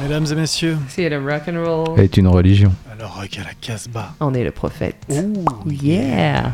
Mesdames et messieurs, C'est le rock and roll. est une religion. alors rock à la Casbah. On est le prophète. Yeah.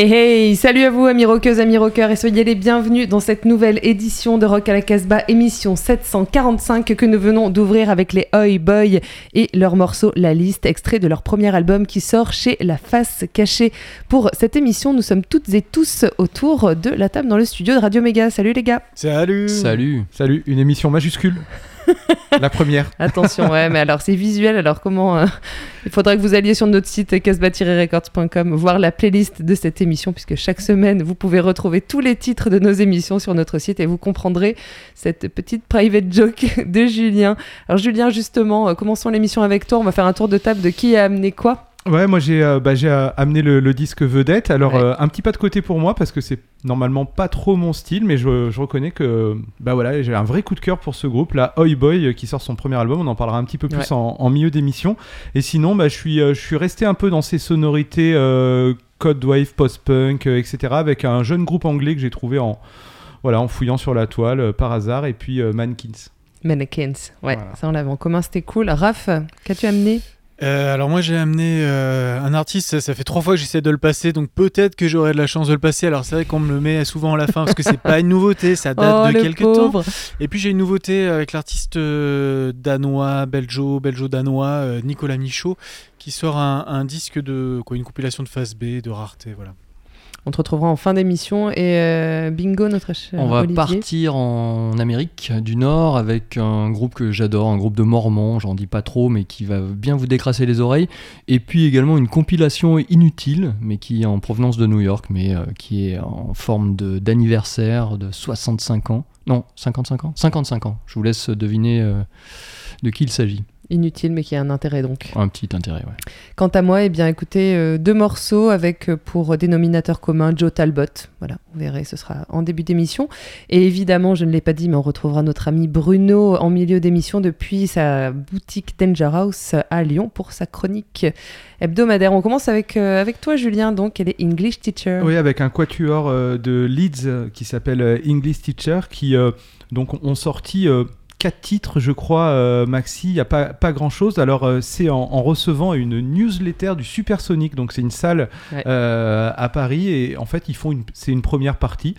Hey hey, salut à vous amis rockeuses, amis rockeurs et soyez les bienvenus dans cette nouvelle édition de Rock à la Casbah, émission 745 que nous venons d'ouvrir avec les Oi Boy et leur morceau La Liste, extrait de leur premier album qui sort chez La Face Cachée. Pour cette émission, nous sommes toutes et tous autour de la table dans le studio de Radio Méga. Salut les gars Salut Salut. Salut, une émission majuscule. la première. Attention, ouais, mais alors c'est visuel, alors comment euh, Il faudrait que vous alliez sur notre site casbah-records.com voir la playlist de cette émission, puisque chaque semaine, vous pouvez retrouver tous les titres de nos émissions sur notre site et vous comprendrez cette petite private joke de Julien. Alors Julien, justement, euh, commençons l'émission avec toi. On va faire un tour de table de qui a amené quoi Ouais, moi j'ai euh, bah, euh, amené le, le disque vedette. Alors Ouais. euh, un petit pas de côté pour moi parce que c'est normalement pas trop mon style, mais je, je reconnais que bah voilà j'ai un vrai coup de cœur pour ce groupe, la Oi Boy, euh, qui sort son premier album. On en parlera un petit peu plus Ouais. en, en milieu d'émission. Et sinon, bah, je suis je suis resté un peu dans ces sonorités euh, code wave, post-punk, etc. Avec un jeune groupe anglais que j'ai trouvé en voilà en fouillant sur la toile par hasard et puis Mankins. Mannequins. Ouais, Voilà. ça on l'avait en commun, c'était cool. Raph, qu'as-tu amené? Euh, alors moi j'ai amené euh, un artiste, ça, ça fait trois fois que j'essaie de le passer, donc peut-être que j'aurai de la chance de le passer. Alors c'est vrai qu'on me le met souvent à la fin parce que c'est pas une nouveauté, ça date oh, de quelques temps. Et puis j'ai une nouveauté avec l'artiste euh, danois, belgeo, belgeo-danois, euh, Nicolas Michaud, qui sort un, un disque de quoi, une compilation de phase B, de rareté, voilà. On te retrouvera en fin d'émission. Et euh, bingo, notre cher On va Olivier. partir en Amérique du Nord avec un groupe que j'adore, un groupe de Mormons, j'en dis pas trop, mais qui va bien vous décrasser les oreilles. Et puis également une compilation inutile, mais qui est en provenance de New York, mais euh, qui est en forme de- d'anniversaire de, 65 ans. Non, 55 ans? 55 ans. Je vous laisse deviner euh, de qui il s'agit. Inutile, mais qui a un intérêt donc. Un petit intérêt, ouais. Quant à moi, eh bien, écoutez, euh, deux morceaux avec euh, pour dénominateur commun Joe Talbot. Voilà, vous verrez, ce sera en début d'émission. Et évidemment, je ne l'ai pas dit, mais on retrouvera notre ami Bruno en milieu d'émission depuis sa boutique Danger House à Lyon pour sa chronique hebdomadaire. On commence avec, euh, avec toi, Julien, donc, elle est English teacher. Oui, avec un quatuor euh, de Leeds qui s'appelle English Teacher, qui euh, donc ont sorti euh, quatre titres, je crois, euh, Maxi. Il n'y a pas, pas grand chose. Alors, euh, c'est en, en recevant une newsletter du Supersonic, donc c'est une salle Ouais. euh, à Paris, et en fait, ils font une, c'est une première partie.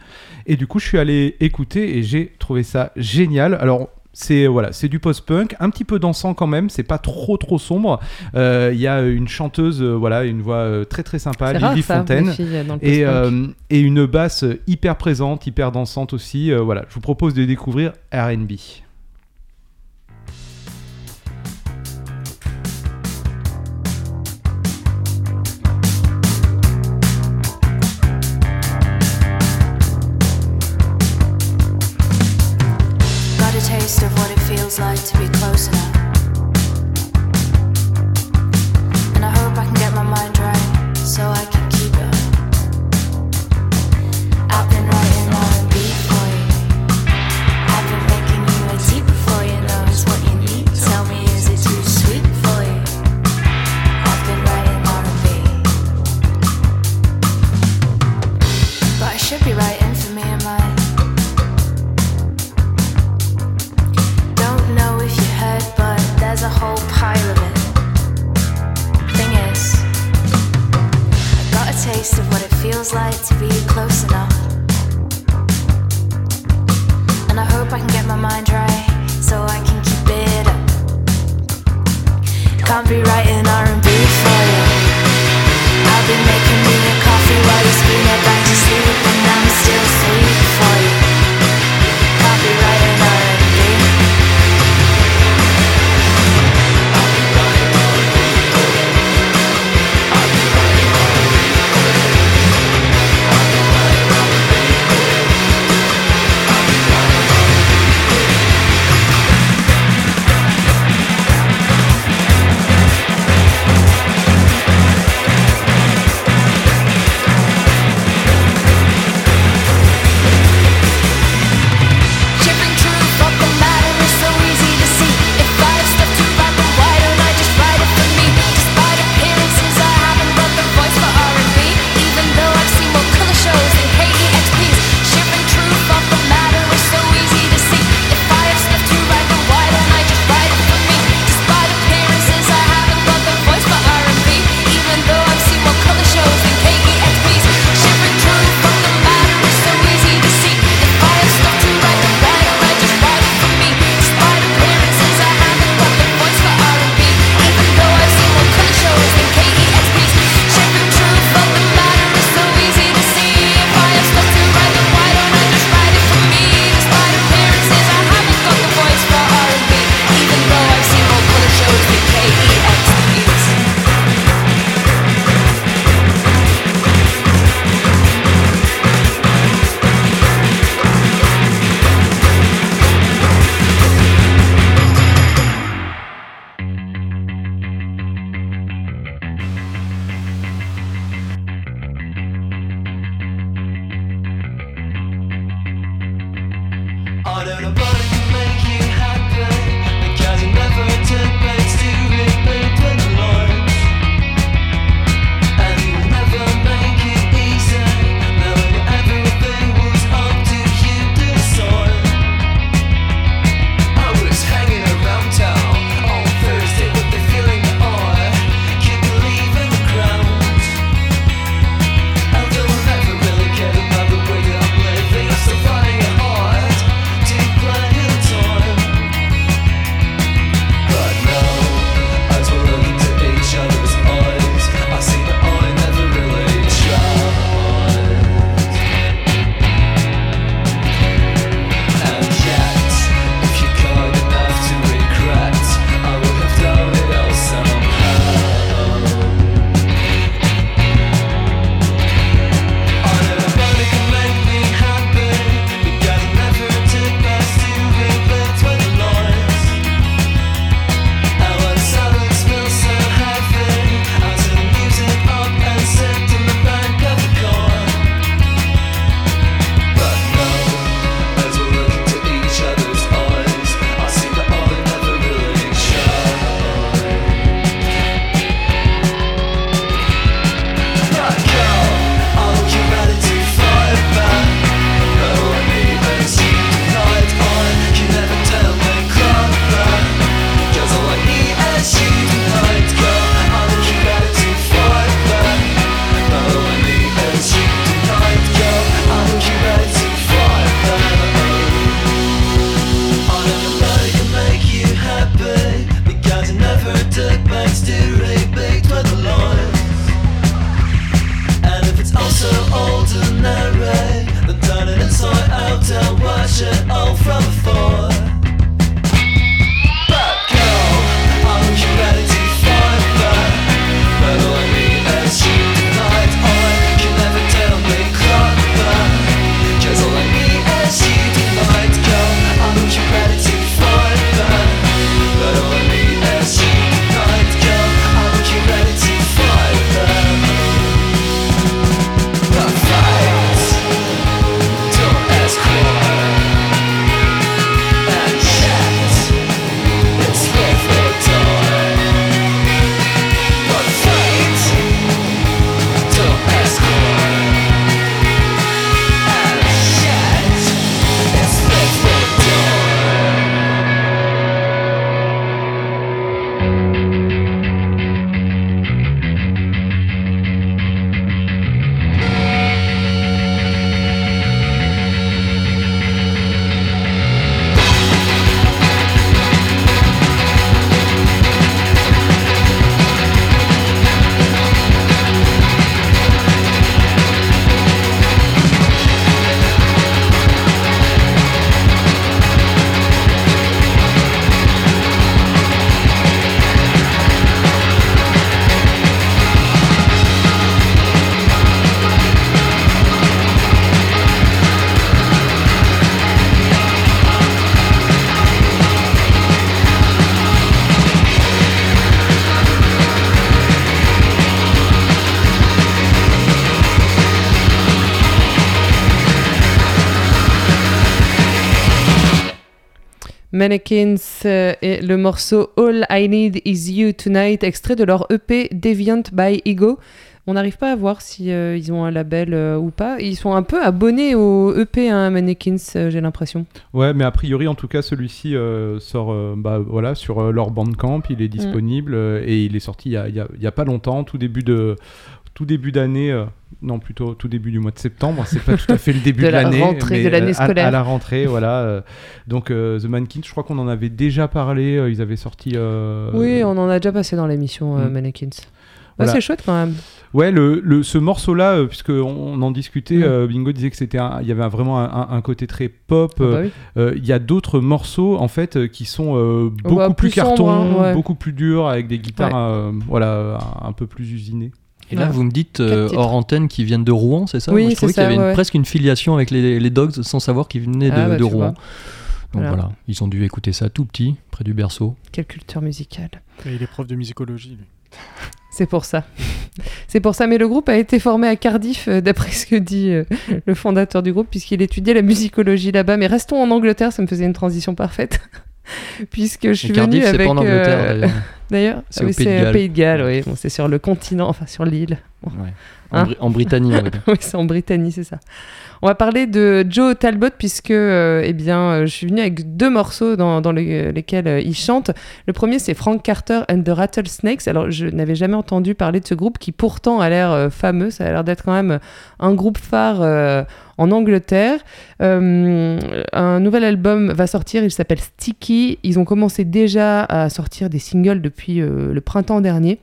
Et du coup, je suis allé écouter et j'ai trouvé ça génial. Alors, c'est voilà, c'est du post-punk, un petit peu dansant quand même. C'est pas trop trop sombre. Euh, Il y a une chanteuse, euh, voilà, une voix euh, très très sympa, rare, Lily ça, Fontaine. dans le Et, et une basse hyper présente, hyper dansante aussi. Voilà, je vous propose de découvrir RB. Taste of what it feels like to be close enough. And I hope I can get my mind Mannequins euh, et le morceau All I Need Is You Tonight, extrait de leur EP Deviant by Ego. On n'arrive pas à voir si euh, ils ont un label euh, ou pas. Ils sont un peu abonnés au EP hein, Mannequins, euh, j'ai l'impression. Ouais, mais a priori, en tout cas, celui-ci sort bah, voilà, sur leur Bandcamp. Il est Mm. disponible et il est sorti il y a, il y a- il y a pas longtemps, tout début de tout début d'année. euh, non, plutôt tout début du mois de septembre. C'est pas tout à fait le début De de, la l'année. mais, de l'année euh, à- scolaire. À, la rentrée, voilà. euh, donc euh, The Mannequin, je crois qu'on en avait déjà parlé. ils avaient sorti. oui, on en a déjà passé dans l'émission euh, Mm. Mannequins. Ouais. C'est chouette quand même. Ouais, le, le- ce morceau-là, puisque on, en discutait, Mm. euh, Bingo disait que c'était, il y avait un- vraiment un, côté très pop. Ah bah oui. Il y a d'autres morceaux en fait qui sont beaucoup plus, plus sombre, carton, hein, ouais. beaucoup plus durs, avec des guitares, Ouais. voilà, un, un peu plus usinées. Et là, Ouais. vous me dites euh, hors antenne qu'ils viennent de Rouen, c'est ça Oui, Moi, Je trouvais qu'il y avait une- ouais, ouais. presque une filiation avec les, les Dogs sans savoir qu'ils venaient de, Ah, bah, de Rouen. vois. Donc Voilà. voilà. ils ont dû écouter ça tout petit, près du berceau. Quelle culture musicale. Et il est prof de musicologie, lui. C'est pour ça. C'est pour ça. Mais le groupe a été formé à Cardiff, euh, d'après ce que dit euh, le fondateur du groupe, puisqu'il étudiait la musicologie là-bas. Mais restons en Angleterre, ça me faisait une transition parfaite. Puisque je suis Et Cardiff, venue c'est avec. pas en Angleterre euh, d'ailleurs. C'est ah au oui, Pays de Galles. Pays de Galles, oui. Bon, c'est sur le continent, enfin sur l'île. Bon. Ouais. En, Hein Bri- en Britannie, oui, c'est en Britannie, c'est ça. On va parler de Joe Talbot puisque euh, eh bien, euh, je suis venue avec deux morceaux dans, dans les- lesquels euh, il chante. Le premier, c'est Frank Carter and the Rattlesnakes. Alors, je n'avais jamais entendu parler de ce groupe qui pourtant a l'air euh, fameux. Ça a l'air d'être quand même un groupe phare euh, en Angleterre. Euh, un nouvel album va sortir. Il s'appelle Sticky. Ils ont commencé déjà à sortir des singles depuis euh, le printemps dernier.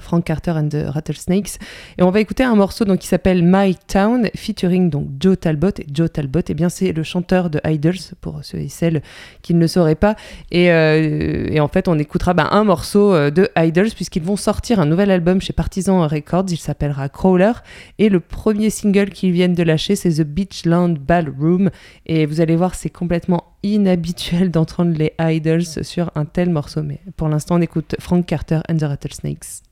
Frank Carter and the Rattlesnakes. Et on va écouter un morceau donc, qui s'appelle My Town, featuring donc Joe Talbot. Et Joe Talbot, eh c'est le chanteur de Idols, pour ceux et celles qui ne le sauraient pas. Et, euh, et en fait, on écoutera bah, un morceau euh, de Idols, puisqu'ils vont sortir un nouvel album chez Partisan Records. Il s'appellera Crawler. Et le premier single qu'ils viennent de lâcher, c'est The Beachland Ballroom. Et vous allez voir, c'est complètement inhabituel d'entendre les Idols sur un tel morceau. Mais pour l'instant, on écoute Frank Carter and the Rattlesnakes.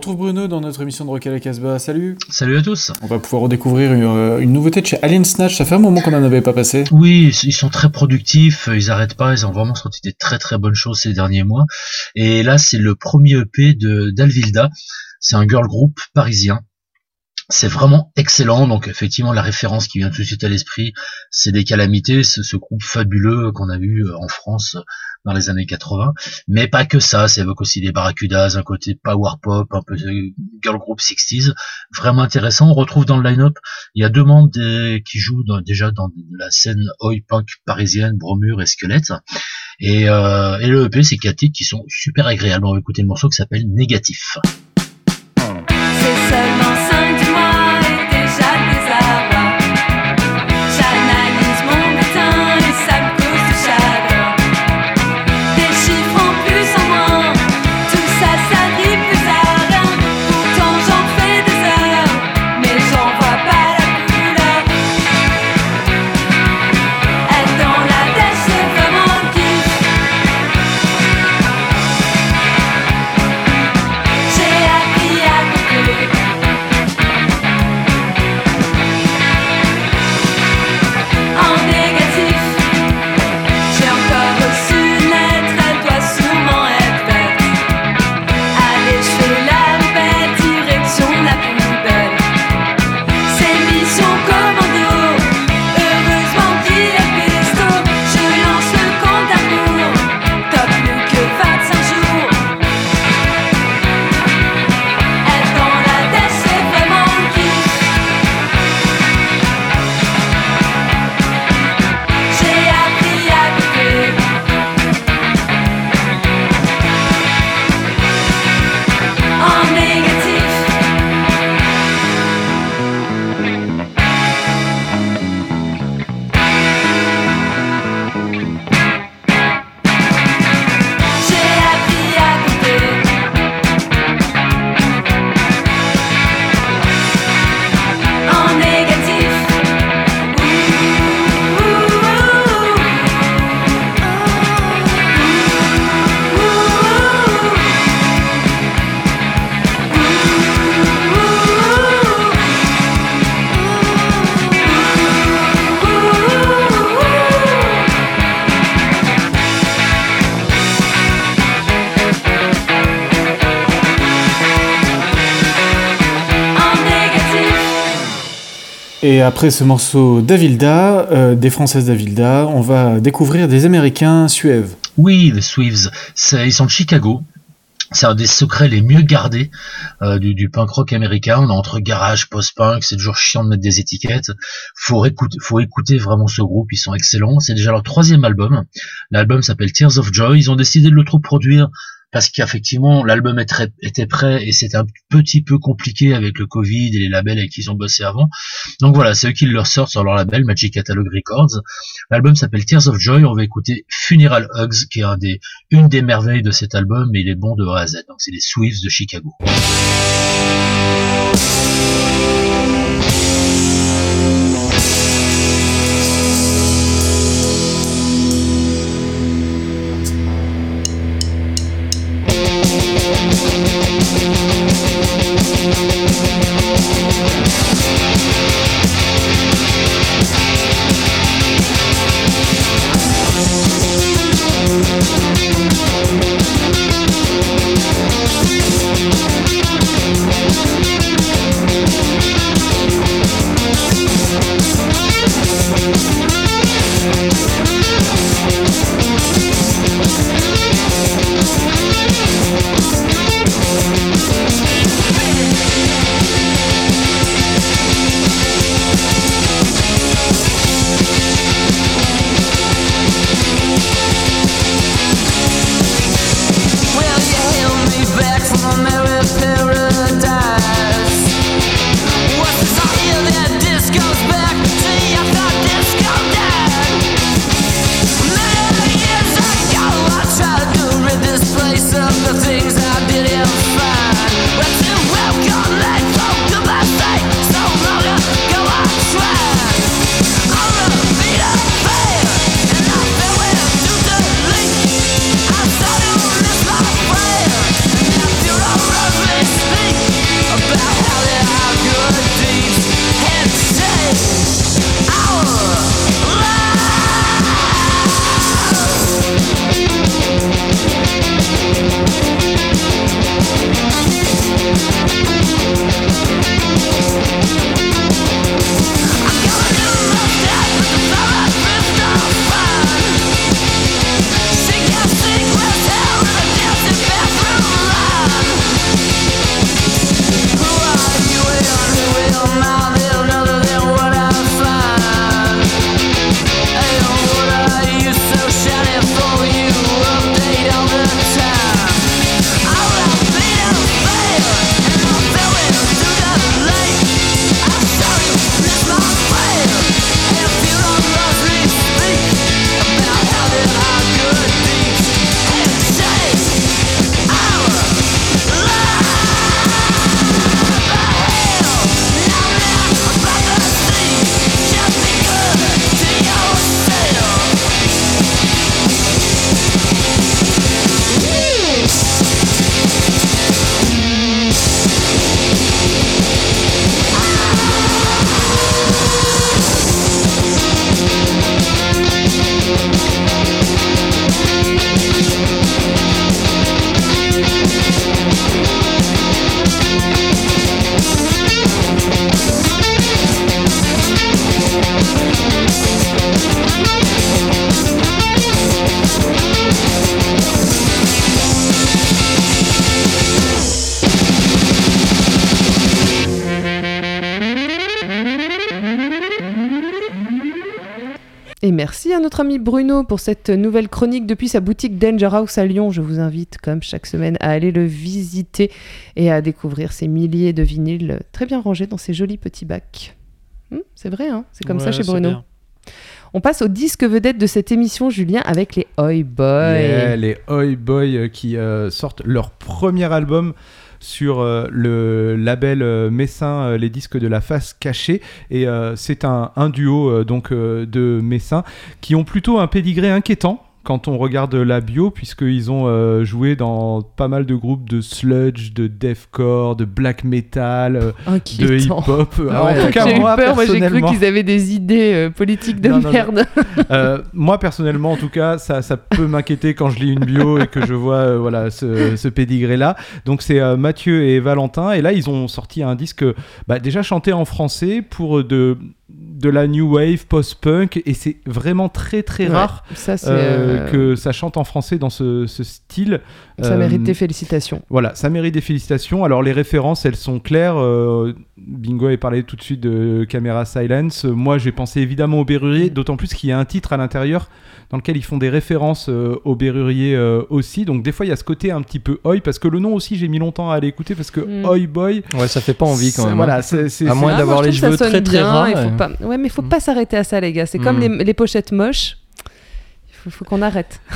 Retrouve Bruno dans notre émission de Rock à la Casbah. Salut Salut à tous. On va pouvoir redécouvrir une, euh, une nouveauté de chez Alien Snatch. Ça fait un moment qu'on n'en avait pas passé. Oui, ils sont très productifs, ils arrêtent pas, ils ont vraiment sorti des très très bonnes choses ces derniers mois. Et là, c'est le premier EP de d'Alvilda. C'est un girl group parisien. C'est vraiment excellent. Donc effectivement, la référence qui vient tout de suite à l'esprit, c'est des calamités, ce, ce groupe fabuleux qu'on a vu euh, en France dans les années 80. Mais pas que ça, ça évoque aussi des barracudas, un côté power pop, un peu girl group 60s. Vraiment intéressant. On retrouve dans le line-up, il y a deux membres qui jouent déjà dans la scène oi punk parisienne, Bromure et Squelette. Et, euh, et le EP, c'est quatre titres qui sont super agréables. On va écouter le morceau qui s'appelle Négatif. Et après ce morceau d'Avilda, euh, des Françaises d'Avilda, on va découvrir des Américains suèves. Oui, les c'est- ils sont de Chicago. C'est un des secrets les mieux gardés euh, du, du punk rock américain. On est entre garage, post-punk, c'est toujours chiant de mettre des étiquettes. Faut écouter, faut écouter vraiment ce groupe, ils sont excellents. C'est déjà leur troisième album. L'album s'appelle Tears of Joy. Ils ont décidé de le trop produire parce qu'effectivement l'album était prêt et c'était un petit peu compliqué avec le Covid et les labels avec qui ils ont bossé avant. Donc voilà, c'est eux qui le ressortent sur leur label Magic Catalog Records. L'album s'appelle Tears of Joy. On va écouter Funeral Hugs, qui est un des, une des merveilles de cet album, mais il est bon de A à Z. Donc c'est les Swifts de Chicago. Et merci à notre ami Bruno pour cette nouvelle chronique depuis sa boutique Danger House à Lyon. Je vous invite, comme chaque semaine, à aller le visiter et à découvrir ces milliers de vinyles très bien rangés dans ces jolis petits bacs. Hmm, c'est vrai, hein c'est comme ça chez Bruno. bien. On passe au disque vedette de cette émission, Julien, avec les Oi Boys. Yeah, les Oi Boy euh, qui euh, sortent leur premier album sur euh, le label euh, messin euh, les disques de la face cachée. Et c'est un, duo donc de messins qui ont plutôt un pédigré inquiétant quand on regarde la bio, puisqu'ils ont euh, joué dans pas mal de groupes de sludge, de deathcore, de black metal, euh, de hip-hop. Ah ouais, en tout cas, j'ai eu moi, peur, j'ai cru qu'ils avaient des idées euh, politiques de Non, non, non. merde. Moi personnellement en tout cas ça, ça peut m'inquiéter quand je lis une bio et que je vois voilà ce, ce pédigré là donc c'est Mathieu et Valentin et là ils ont sorti un disque bah, déjà chanté en français pour de de la new wave, post-punk, et c'est vraiment très très Ouais, rare Ça, euh, euh, que ça chante en français dans ce, ce style. Ça Euh, mérite des félicitations. Voilà, ça mérite des félicitations. Alors les références, elles sont claires. Euh, Bingo avait parlé tout de suite de Camera Silence. Euh, Moi, j'ai pensé évidemment au Berrurier, d'autant plus qu'il y a un titre à l'intérieur dans lequel ils font des références euh, au Berrurier euh, aussi. Donc des fois, il y a ce côté un petit peu oi, parce que le nom aussi, j'ai mis longtemps à aller écouter, parce que Mm. oi boy. Ouais, ça fait pas envie quand même. Voilà, hein. c'est c'est- À c'est- moins Ah, d'avoir les cheveux très très rares. Ouais. mais il faut Mm. pas s'arrêter à ça, les gars. C'est comme Mm. les, les pochettes moches. Il faut, faut qu'on arrête.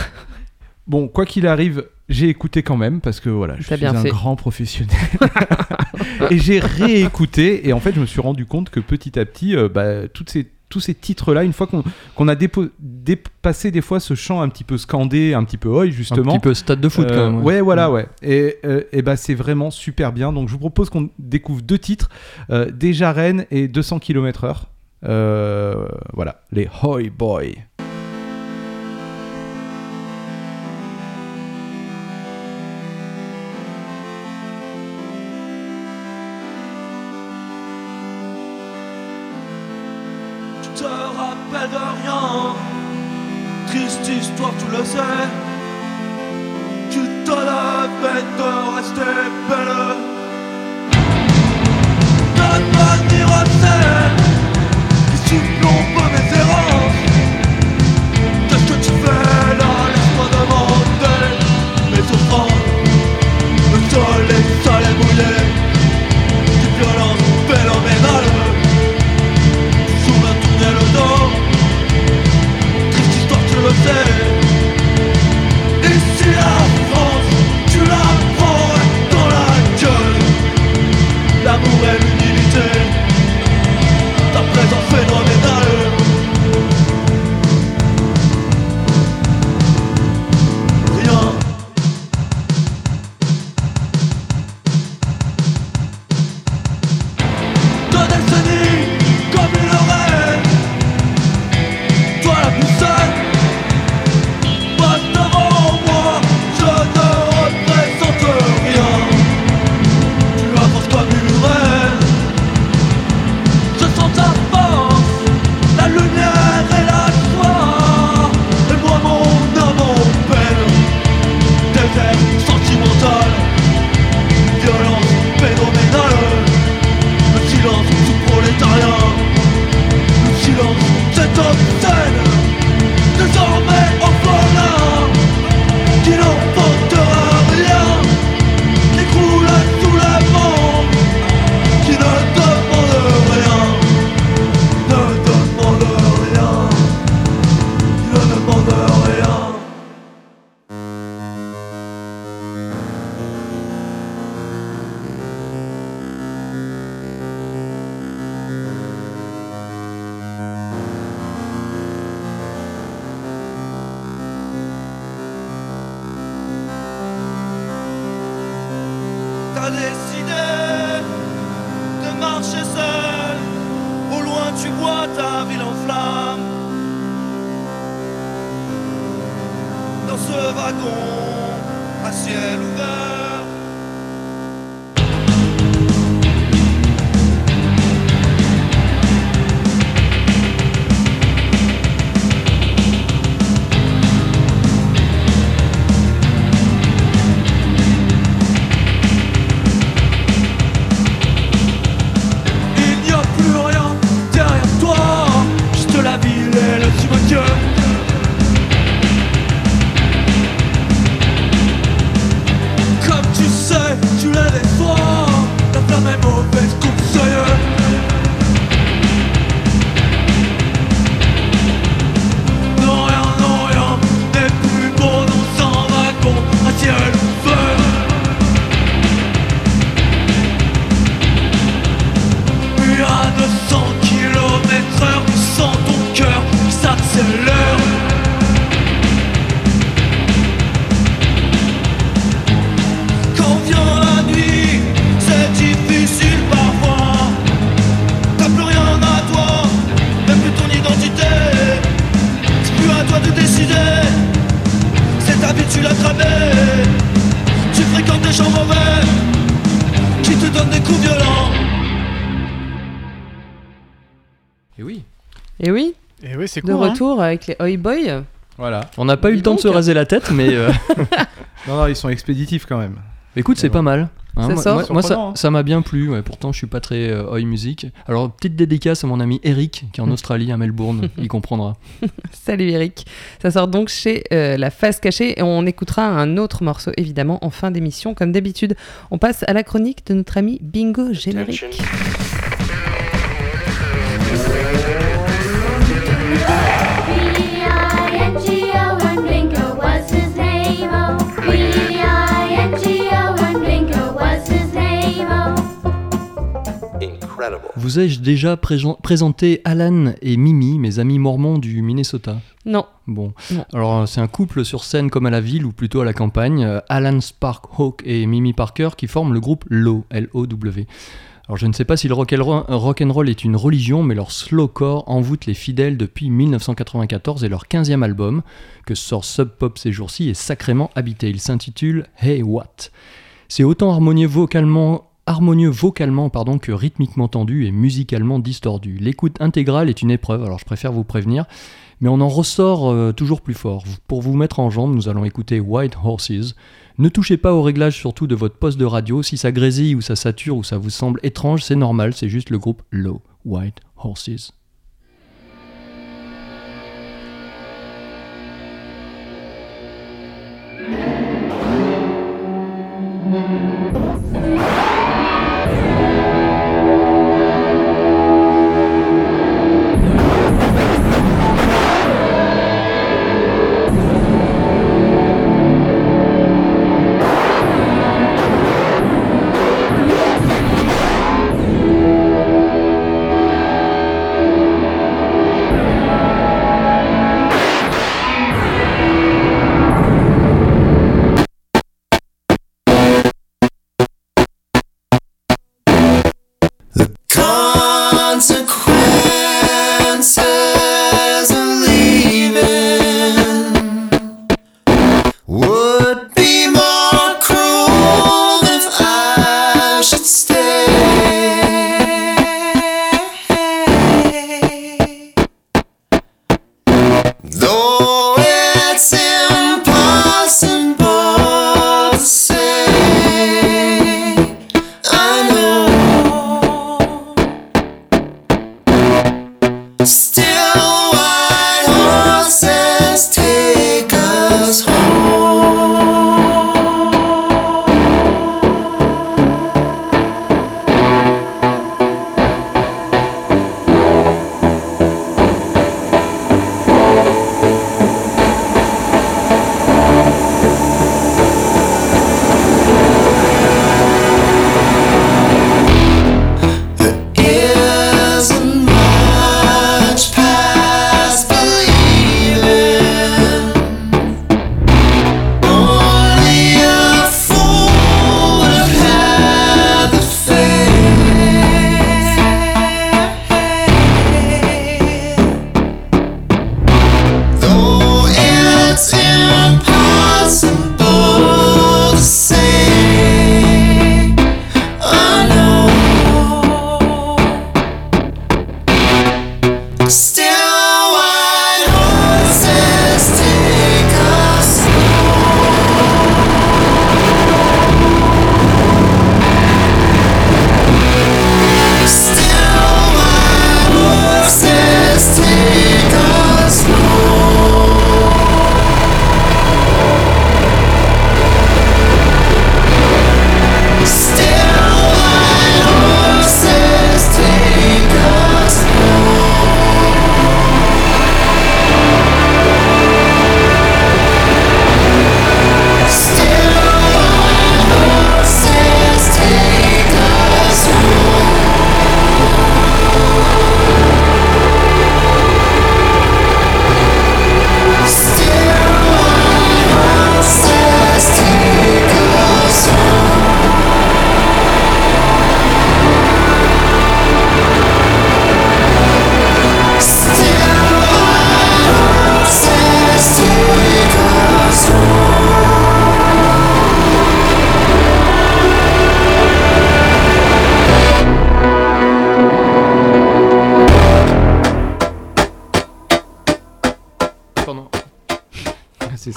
Bon, quoi qu'il arrive, j'ai écouté quand même parce que voilà, je suis bien un fait. grand professionnel. et j'ai réécouté et en fait, je me suis rendu compte que petit à petit, euh, bah, toutes ces tous ces titres-là, une fois qu'on qu'on a dépo- dépassé des fois ce chant un petit peu scandé, un petit peu oi Un justement. petit peu stade de foot euh, quand même. ouais, voilà, Mm. ouais. Et, euh, et bah c'est vraiment super bien. Donc je vous propose qu'on découvre deux titres, euh, Déjà Rennes et 200 km/h. Euh, voilà, les Hoi Boy. Tu te rappelles de rien. Triste histoire, tu le sais. Tu te la de rester belle retour avec les Oi Boy. Voilà. On n'a pas eu le temps de se raser la tête, mais euh, Non, non, ils sont expéditifs quand même. écoute, c'est pas mal. Hein, Ça moi, sort. moi- moi, ça Surprenant, hein. ça m'a bien plu. ouais. Pourtant, je suis pas très euh, oi musique. Alors, petite dédicace à mon ami Eric, qui est en Australie, à Melbourne. Il comprendra. Salut Eric. Ça sort donc chez euh, La Face Cachée et on écoutera un autre morceau évidemment en fin d'émission. Comme d'habitude, on passe à la chronique de notre ami Bingo Générique. Vous ai-je déjà présenté Alan et Mimi, mes amis mormons du Minnesota? Non, Bon, Non. alors euh, c'est un couple sur scène comme à la ville ou plutôt à la campagne, euh, Alan Sparkhawk et Mimi Parker qui forment le groupe LOW, L-O-W. Alors je ne sais pas si le rock'n'roll rock'n'roll est une religion, mais leur slowcore envoûte les fidèles depuis 1994 et leur 15e album, que sort Sub Pop ces jours-ci, est sacrément habité. Il s'intitule Hey What? C'est autant harmonieux vocalement, harmonieux vocalement pardon, que rythmiquement tendu et musicalement distordu. L'écoute intégrale est une épreuve, alors je préfère vous prévenir, mais on en ressort euh, toujours plus fort. Pour vous mettre en jambe, nous allons écouter White Horses. Ne touchez pas au réglage surtout de votre poste de radio. Si ça grésille ou ça sature ou ça vous semble étrange, c'est normal, c'est juste le groupe Low, White Horses.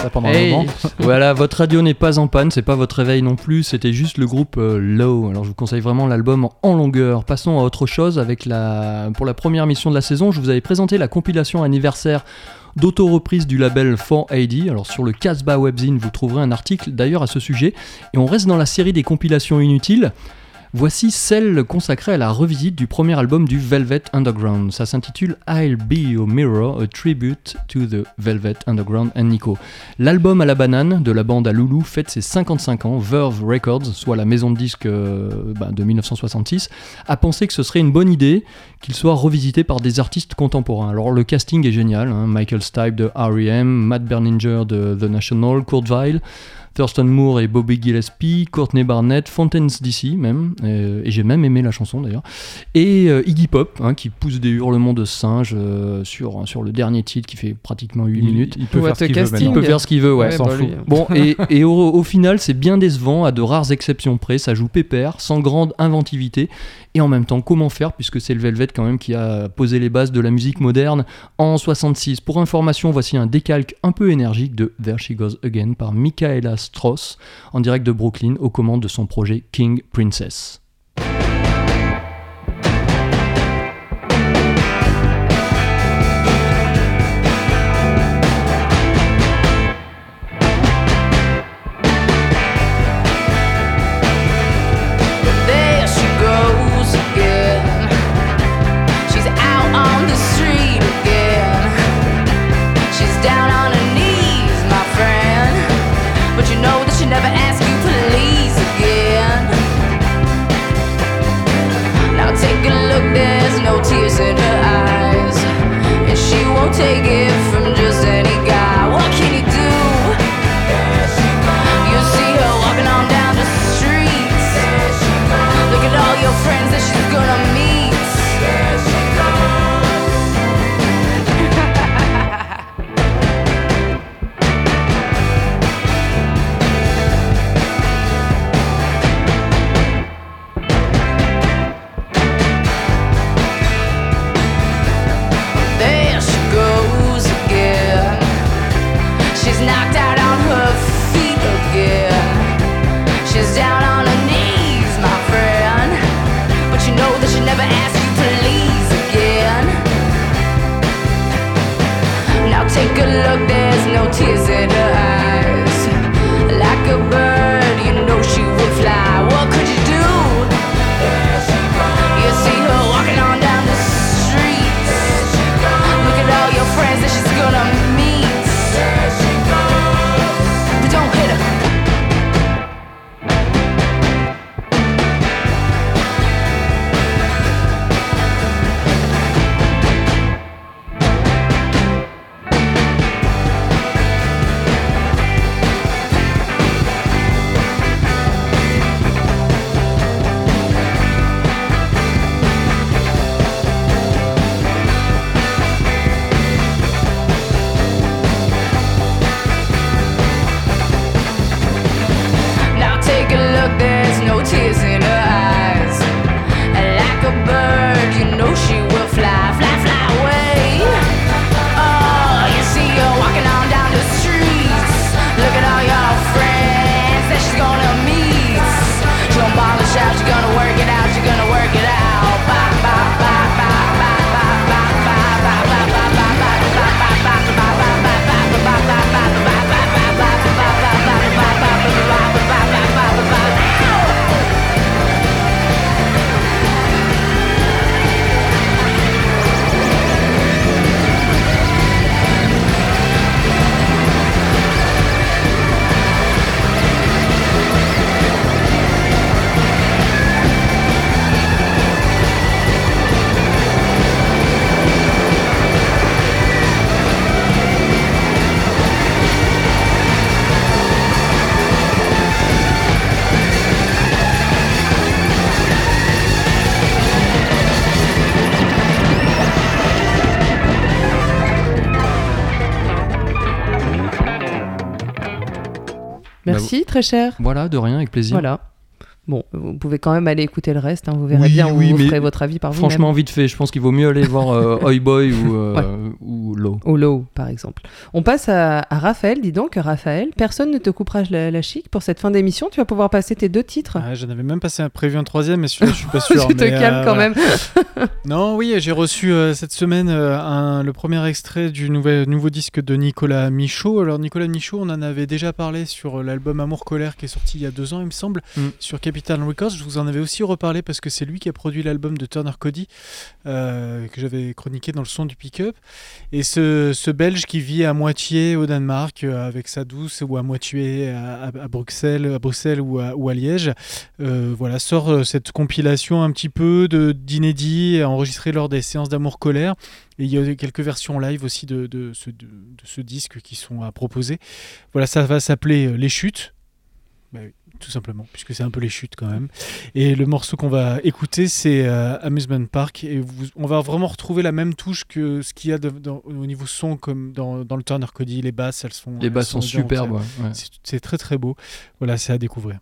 Ça pendant Hey. un moment. Voilà, votre radio n'est pas en panne, c'est pas votre réveil non plus, c'était juste le groupe euh, Low. Alors je vous conseille vraiment l'album en longueur. Passons à autre chose avec la pour la première mission de la saison, je vous avais présenté la compilation anniversaire d'auto-reprise du label 4AD. Alors sur le Casbah Webzine, vous trouverez un article d'ailleurs à ce sujet et on reste dans la série des compilations inutiles. Voici celle consacrée à la revisite du premier album du Velvet Underground. Ça s'intitule I'll Be Your Mirror, a tribute to the Velvet Underground and Nico. L'album à la banane de la bande à Loulou fête ses 55 ans. Verve Records, soit la maison de disques euh, bah, de 1966, a pensé que ce serait une bonne idée qu'il soit revisité par des artistes contemporains. Alors le casting est génial, hein. Michael Stipe de R.E.M., Matt Berninger de The National, Kurt Weill, Thurston Moore et Bobby Gillespie, Courtney Barnett, Fontaines DC même, euh, et j'ai même aimé la chanson d'ailleurs, et euh, Iggy Pop hein, qui pousse des hurlements de singe euh, sur, sur le dernier titre qui fait pratiquement 8 Il, minutes. il peut faire ce qu'il veut. Il peut faire ce qu'il veut, ouais. Ouais, s'en bah, fout. Bon, et, et au, au final, c'est bien décevant, à de rares exceptions près. Ça joue pépère, sans grande inventivité. Et en même temps, comment faire, puisque c'est le Velvet quand même qui a posé les bases de la musique moderne en 66. Pour information, voici un décalque un peu énergique de There She Goes Again par Michaela Strauss, en direct de Brooklyn, aux commandes de son projet King Princess. Très cher. Voilà, de rien, avec plaisir. Voilà. Bon, vous pouvez quand même aller écouter le reste, hein, vous verrez Oui, bien, oui, vous ferez votre avis par vous Franchement, vite fait. Je pense qu'il vaut mieux aller voir euh, Oi Boy ou, euh, ou Low. Au low, par exemple. On passe à, à Raphaël, dis donc, Raphaël, personne ne te coupera la, la chic pour cette fin d'émission, tu vas pouvoir passer tes deux titres. Ah, J'en avais même passé un prévu un troisième, mais celui-là, je suis pas sûr. tu te mais, calmes euh, quand voilà. même. Non, oui, j'ai reçu euh, cette semaine euh, un- le premier extrait du nouvel, nouveau disque de Nicolas Michaud. Alors, Nicolas Michaud, on en avait déjà parlé sur euh, l'album Amour Colère qui est sorti il y a deux ans, il me semble, Mm. sur Capital Records. Je vous en avais aussi reparlé parce que c'est lui qui a produit l'album de Turner Cody euh, que j'avais chroniqué dans le son du pick-up. Et ce, ce Belge qui vit à moitié au Danemark euh, avec sa douce ou à moitié à, Bruxelles, à Bruxelles ou à, Liège, euh, voilà, sort cette compilation un petit peu d'inédits enregistrés lors des séances d'amour colère. Et il y a quelques versions live aussi de, de ce, disque qui sont à proposer. Voilà, ça va s'appeler Les Chutes. Bah tout simplement, puisque c'est un peu les chutes quand même. Et le morceau qu'on va écouter, c'est euh, Amusement Park. Et vous- on va vraiment retrouver la même touche que ce qu'il y a de- dans- au niveau son, comme dans, dans le Turner Cody. Les basses, elles sont. Les basses sont superbes. ouais, C'est très très beau. Voilà, c'est à découvrir.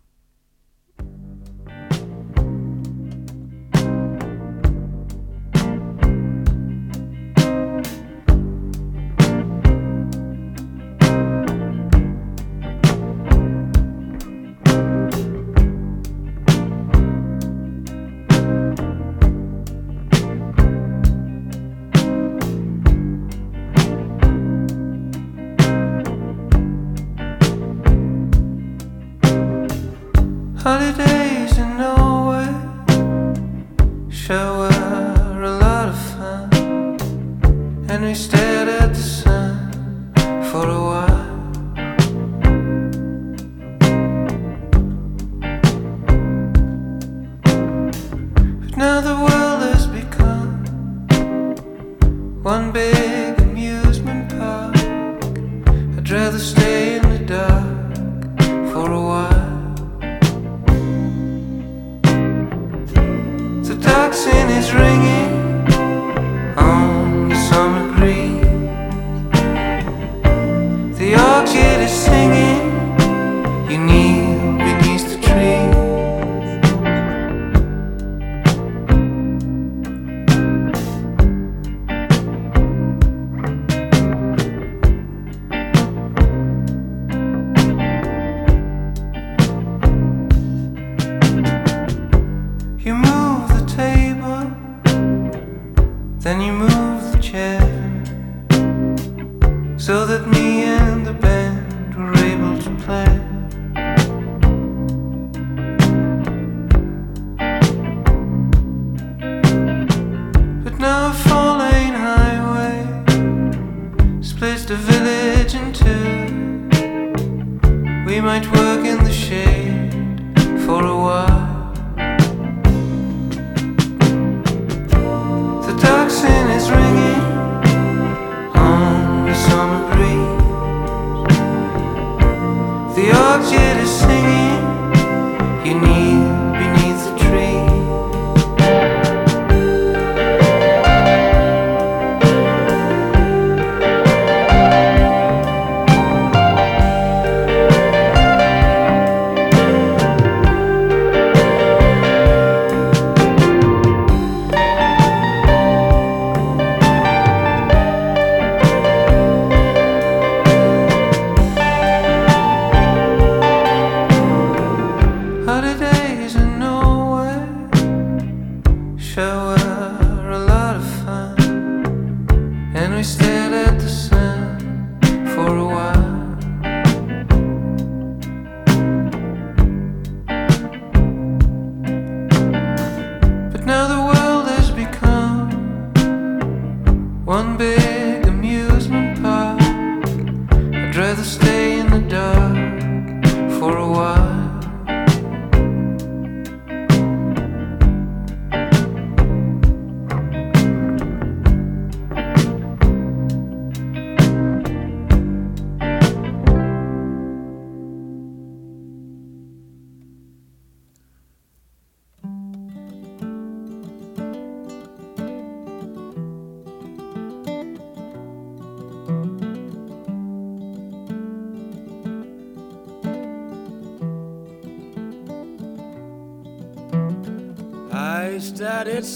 Ringing.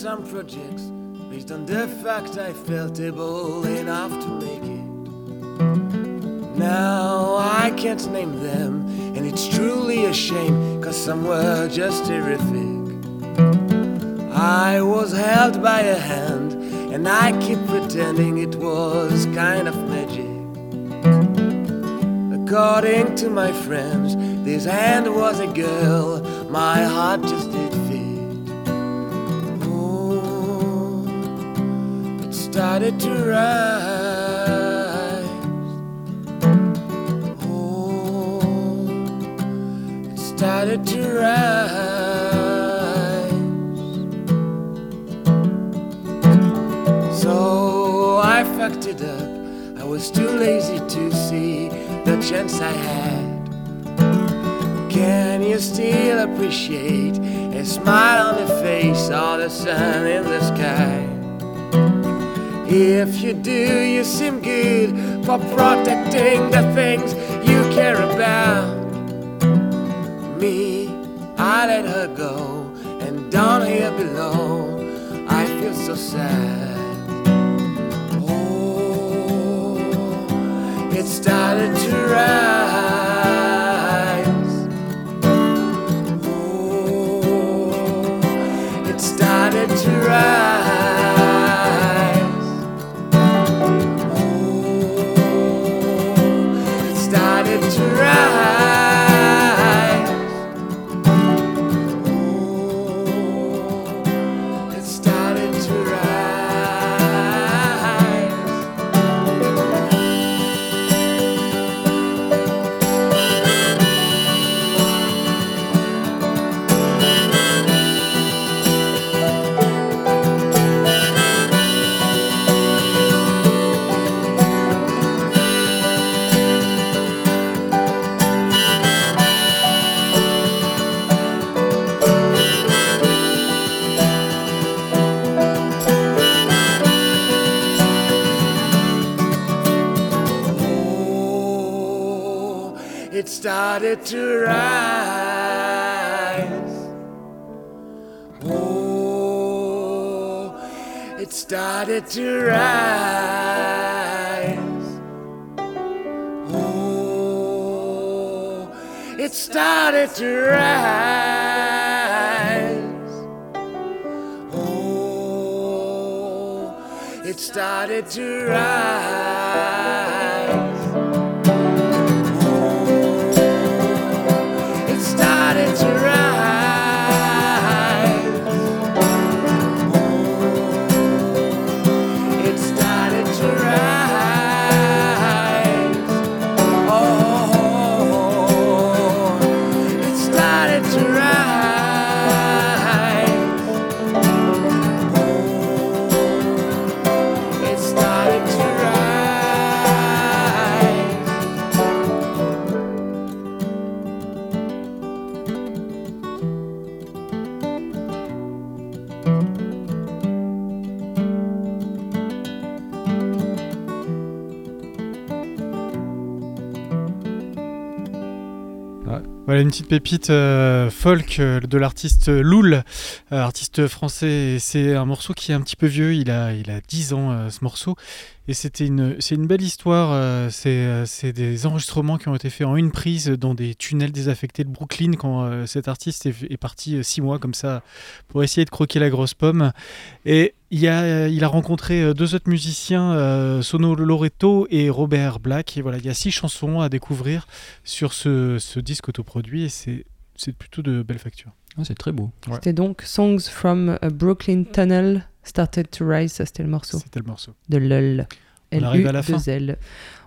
Some projects based on the fact I felt able enough to make it. Now I can't name them, and it's truly a shame, cause some were just terrific. I was held by a hand, and I keep pretending it was kind of magic. According to my friends, this hand was a girl, my heart just did started to rise. Oh, it started to rise. So I fucked it up. I was too lazy to see the chance I had. Can you still appreciate a smile on the face or the sun in the sky? If you do, you seem good for protecting the things you care about. Me, I let her go, and down here below, I feel so sad. Oh, it started to rise. Oh, it started to rise. Started to rise. Oh, it started to rise. Oh, it started to rise. Oh, it started to rise. Voilà une petite pépite euh, folk euh, de l'artiste Loul, euh, artiste français. C'est un morceau qui est un petit peu vieux, il a, il a 10 ans ce morceau. Et c'était une, c'est une belle histoire. euh, c'est, euh, c'est des enregistrements qui ont été faits en une prise dans des tunnels désaffectés de Brooklyn quand euh, cet artiste est, est parti 6 mois comme ça pour essayer de croquer la grosse pomme. Et il, y a, il a rencontré deux autres musiciens, euh, Sono Loreto et Robert Black. Et voilà, il y a six chansons à découvrir sur ce, ce disque autoproduit et c'est, c'est plutôt de belle facture. Ah, c'est très beau. C'était donc Songs from a Brooklyn Tunnel Started to Rise, ça c'était le morceau. C'était le morceau. De LOL. On arrive à la fin. L-U-2-L.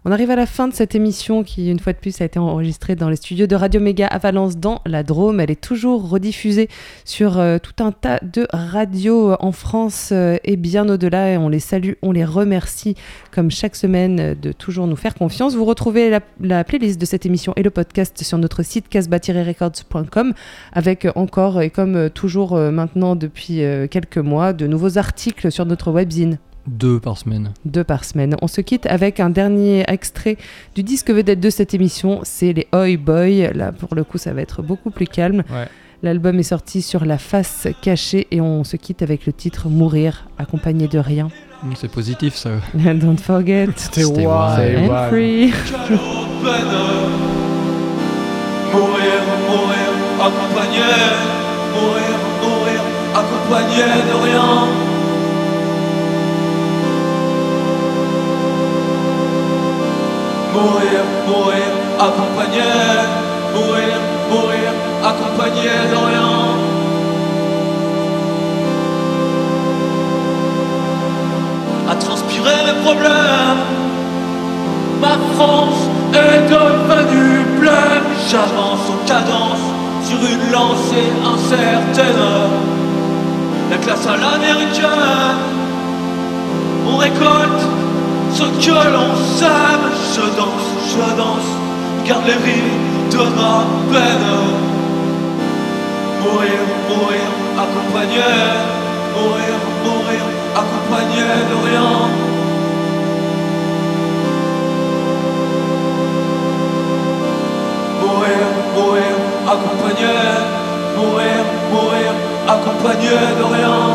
On arrive à la fin de cette émission qui, une fois de plus, a été enregistrée dans les studios de Radio Méga à Valence, dans la Drôme. Elle est toujours rediffusée sur euh, tout un tas de radios en France euh, et bien au-delà. Et on les salue, on les remercie, comme chaque semaine, euh, de toujours nous faire confiance. Vous retrouvez la, la playlist de cette émission et le podcast sur notre site casbah-records.com avec encore, et comme euh, toujours euh, maintenant depuis euh, quelques mois, de nouveaux articles sur notre webzine Deux par semaine. deux par semaine. On se quitte avec un dernier extrait du disque vedette de cette émission, c'est les Oi Boy. Là, pour le coup, ça va être beaucoup plus calme. Ouais. L'album est sorti sur la face cachée et on se quitte avec le titre Mourir, accompagné de rien. Hum, C'est positif ça. Don't forget, Stay Stay wild. Stay and free. Mourir, mourir, accompagné Mourir, mourir, accompagné de rien Mourir, mourir, accompagné. Mourir, mourir, accompagné de rien À transpirer mes problèmes Ma France est devenue pleine. J'avance en cadence sur une lancée incertaine. La classe à l'américaine. On récolte ce que l'on sème Je danse, je danse, garde les rimes de ma peine. Mourir, mourir, accompagné Mourir, mourir, accompagné de rien. Mourir, mourir, accompagné Mourir, mourir, accompagné de rien